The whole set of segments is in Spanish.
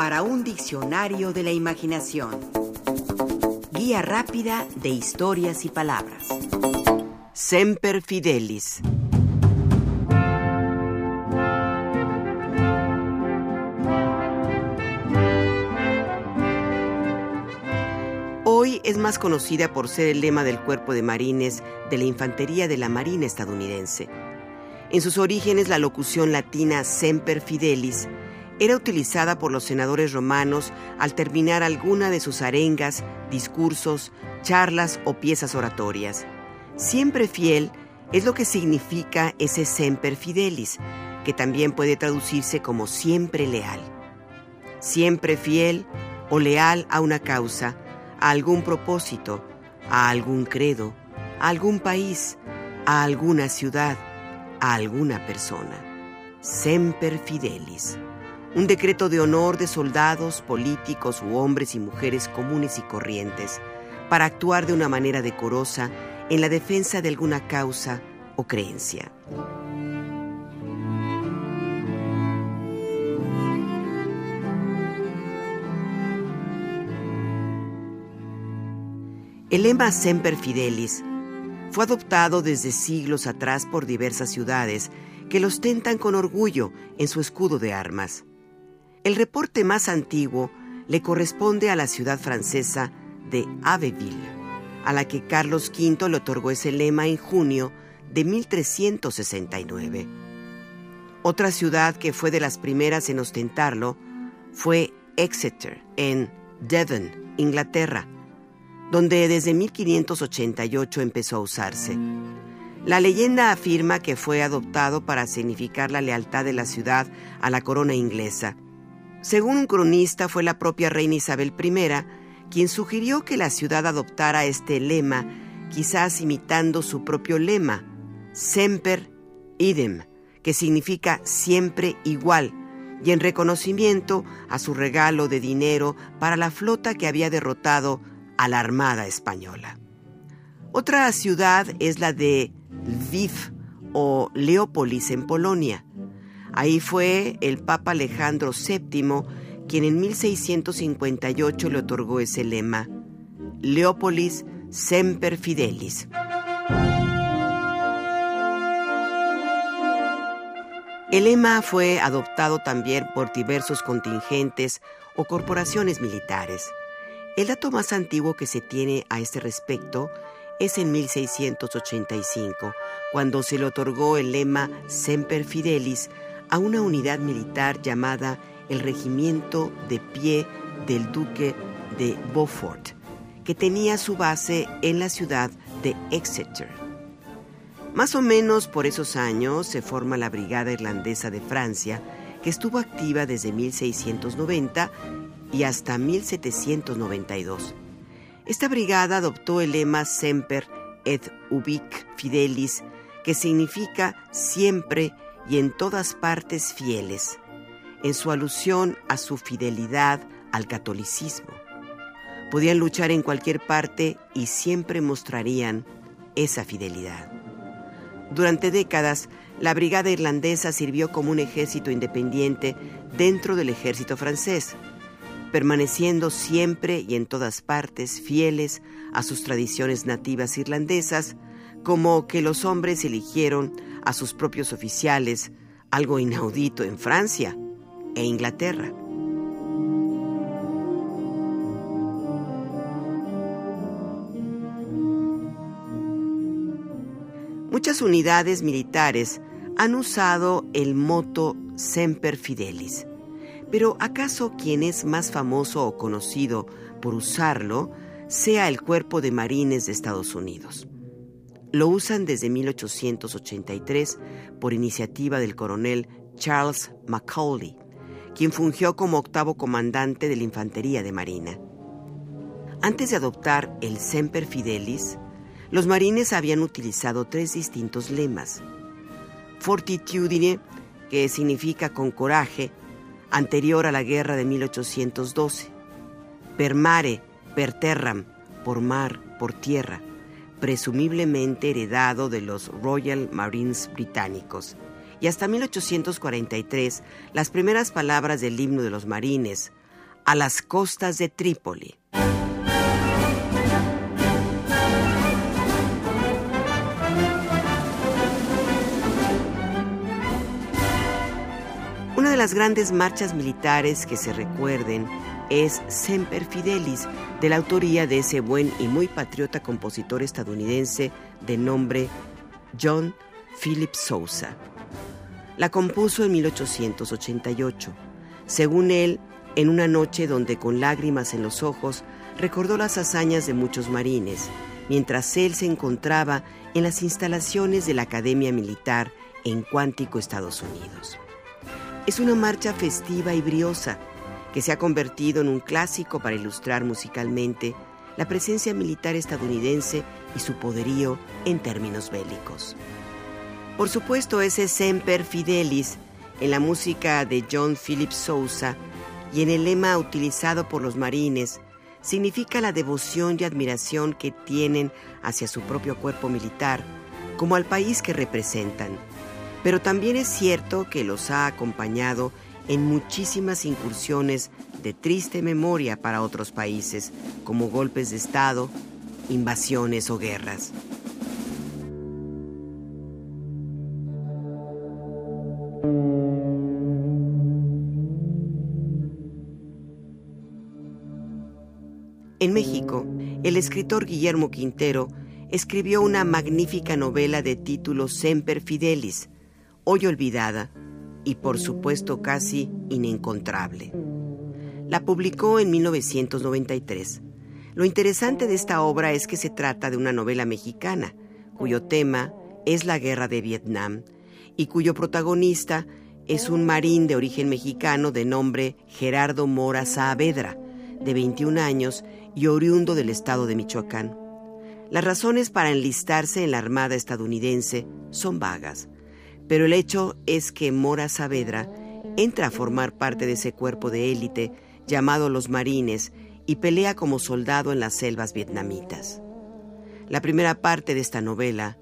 para un diccionario de la imaginación. Guía rápida de historias y palabras. Semper Fidelis. Hoy es más conocida por ser el lema del cuerpo de marines de la Infantería de la Marina estadounidense. En sus orígenes, la locución latina Semper Fidelis era utilizada por los senadores romanos al terminar alguna de sus arengas, discursos, charlas o piezas oratorias. Siempre fiel es lo que significa ese Semper Fidelis, que también puede traducirse como siempre leal. Siempre fiel o leal a una causa, a algún propósito, a algún credo, a algún país, a alguna ciudad a alguna persona. Semper Fidelis. Un decreto de honor de soldados, políticos u hombres y mujeres comunes y corrientes para actuar de una manera decorosa en la defensa de alguna causa o creencia. El lema Semper Fidelis fue adoptado desde siglos atrás por diversas ciudades que lo ostentan con orgullo en su escudo de armas. El reporte más antiguo le corresponde a la ciudad francesa de Abbeville, a la que Carlos V le otorgó ese lema en junio de 1369. Otra ciudad que fue de las primeras en ostentarlo fue Exeter, en Devon, Inglaterra, donde desde 1588 empezó a usarse. La leyenda afirma que fue adoptado para significar la lealtad de la ciudad a la corona inglesa. Según un cronista, fue la propia reina Isabel I quien sugirió que la ciudad adoptara este lema, quizás imitando su propio lema, Semper idem, que significa siempre igual, y en reconocimiento a su regalo de dinero para la flota que había derrotado a la Armada Española. Otra ciudad es la de Lviv o Leópolis en Polonia. Ahí fue el Papa Alejandro VII quien en 1658 le otorgó ese lema, Leópolis Semper Fidelis. El lema fue adoptado también por diversos contingentes o corporaciones militares. El dato más antiguo que se tiene a este respecto es en 1685, cuando se le otorgó el lema Semper Fidelis a una unidad militar llamada el Regimiento de Pie del Duque de Beaufort, que tenía su base en la ciudad de Exeter. Más o menos por esos años se forma la Brigada Irlandesa de Francia, que estuvo activa desde 1690 y hasta 1792. Esta brigada adoptó el lema Semper et ubic fidelis, que significa siempre y en todas partes fieles, en su alusión a su fidelidad al catolicismo. Podían luchar en cualquier parte y siempre mostrarían esa fidelidad. Durante décadas, la brigada irlandesa sirvió como un ejército independiente dentro del ejército francés permaneciendo siempre y en todas partes fieles a sus tradiciones nativas irlandesas, como que los hombres eligieron a sus propios oficiales, algo inaudito en Francia e Inglaterra. Muchas unidades militares han usado el moto Semper Fidelis, pero ¿acaso quien es más famoso o conocido por usarlo sea el Cuerpo de Marines de Estados Unidos? Lo usan desde 1883 por iniciativa del coronel Charles Macaulay, quien fungió como octavo comandante de la Infantería de Marina. Antes de adoptar el Semper Fidelis, los marines habían utilizado tres distintos lemas. Fortitudine, que significa con coraje, anterior a la guerra de 1812. Per mare, per terram, por mar, por tierra, presumiblemente heredado de los Royal Marines británicos. Y hasta 1843, las primeras palabras del himno de los marines, a las costas de Trípoli. Una de las grandes marchas militares que se recuerden es Semper Fidelis, de la autoría de ese buen y muy patriota compositor estadounidense de nombre John Philip Sousa. La compuso en 1888. Según él, en una noche donde con lágrimas en los ojos recordó las hazañas de muchos marines, mientras él se encontraba en las instalaciones de la Academia Militar en Cuántico, Estados Unidos. Es una marcha festiva y briosa que se ha convertido en un clásico para ilustrar musicalmente la presencia militar estadounidense y su poderío en términos bélicos. Por supuesto, ese Semper Fidelis en la música de John Philip Sousa y en el lema utilizado por los marines significa la devoción y admiración que tienen hacia su propio cuerpo militar, como al país que representan. Pero también es cierto que los ha acompañado en muchísimas incursiones de triste memoria para otros países, como golpes de Estado, invasiones o guerras. En México, el escritor Guillermo Quintero escribió una magnífica novela de título Semper Fidelis, hoy olvidada, y por supuesto casi inencontrable. La publicó en 1993. Lo interesante de esta obra es que se trata de una novela mexicana, cuyo tema es la guerra de Vietnam y cuyo protagonista es un marín de origen mexicano de nombre Gerardo Mora Saavedra, de 21 años y oriundo del estado de Michoacán. Las razones para enlistarse en la Armada estadounidense son vagas, pero el hecho es que Mora Saavedra entra a formar parte de ese cuerpo de élite llamado los Marines y pelea como soldado en las selvas vietnamitas. La primera parte de esta novela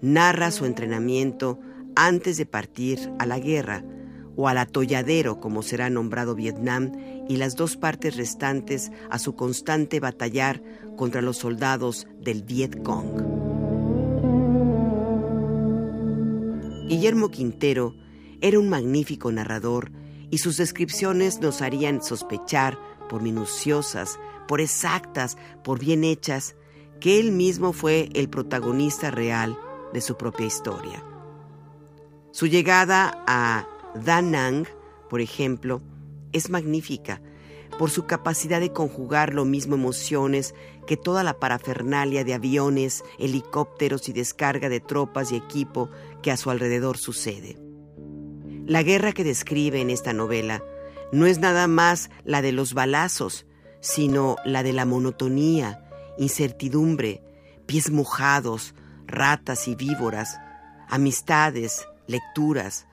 narra su entrenamiento antes de partir a la guerra o al atolladero como será nombrado Vietnam y las dos partes restantes a su constante batallar contra los soldados del Viet Cong. Guillermo Quintero era un magnífico narrador y sus descripciones nos harían sospechar, por minuciosas, por exactas, por bien hechas, que él mismo fue el protagonista real de su propia historia. Su llegada a Da Nang, por ejemplo, es magnífica por su capacidad de conjugar lo mismo emociones que toda la parafernalia de aviones, helicópteros y descarga de tropas y equipo que a su alrededor sucede. La guerra que describe en esta novela no es nada más la de los balazos, sino la de la monotonía, incertidumbre, pies mojados, ratas y víboras, amistades, lecturas,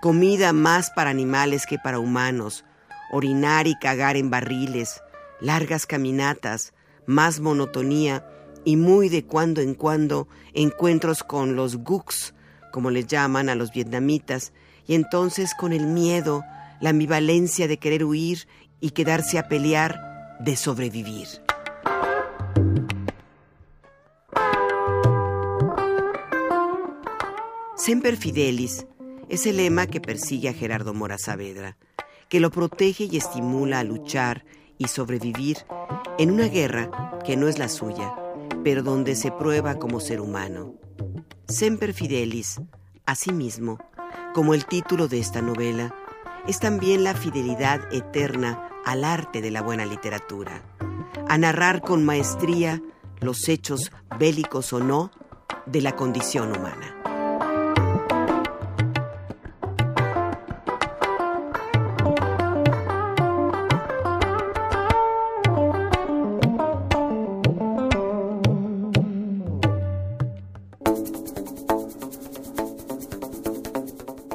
comida más para animales que para humanos, orinar y cagar en barriles, largas caminatas, más monotonía y muy de cuando en cuando encuentros con los guks, como les llaman a los vietnamitas, y entonces con el miedo, la ambivalencia de querer huir y quedarse a pelear, de sobrevivir. Semper Fidelis es el lema que persigue a Gerardo Mora Saavedra, que lo protege y estimula a luchar y sobrevivir en una guerra que no es la suya, pero donde se prueba como ser humano. Semper Fidelis, asimismo, como el título de esta novela, es también la fidelidad eterna al arte de la buena literatura, a narrar con maestría los hechos bélicos o no de la condición humana.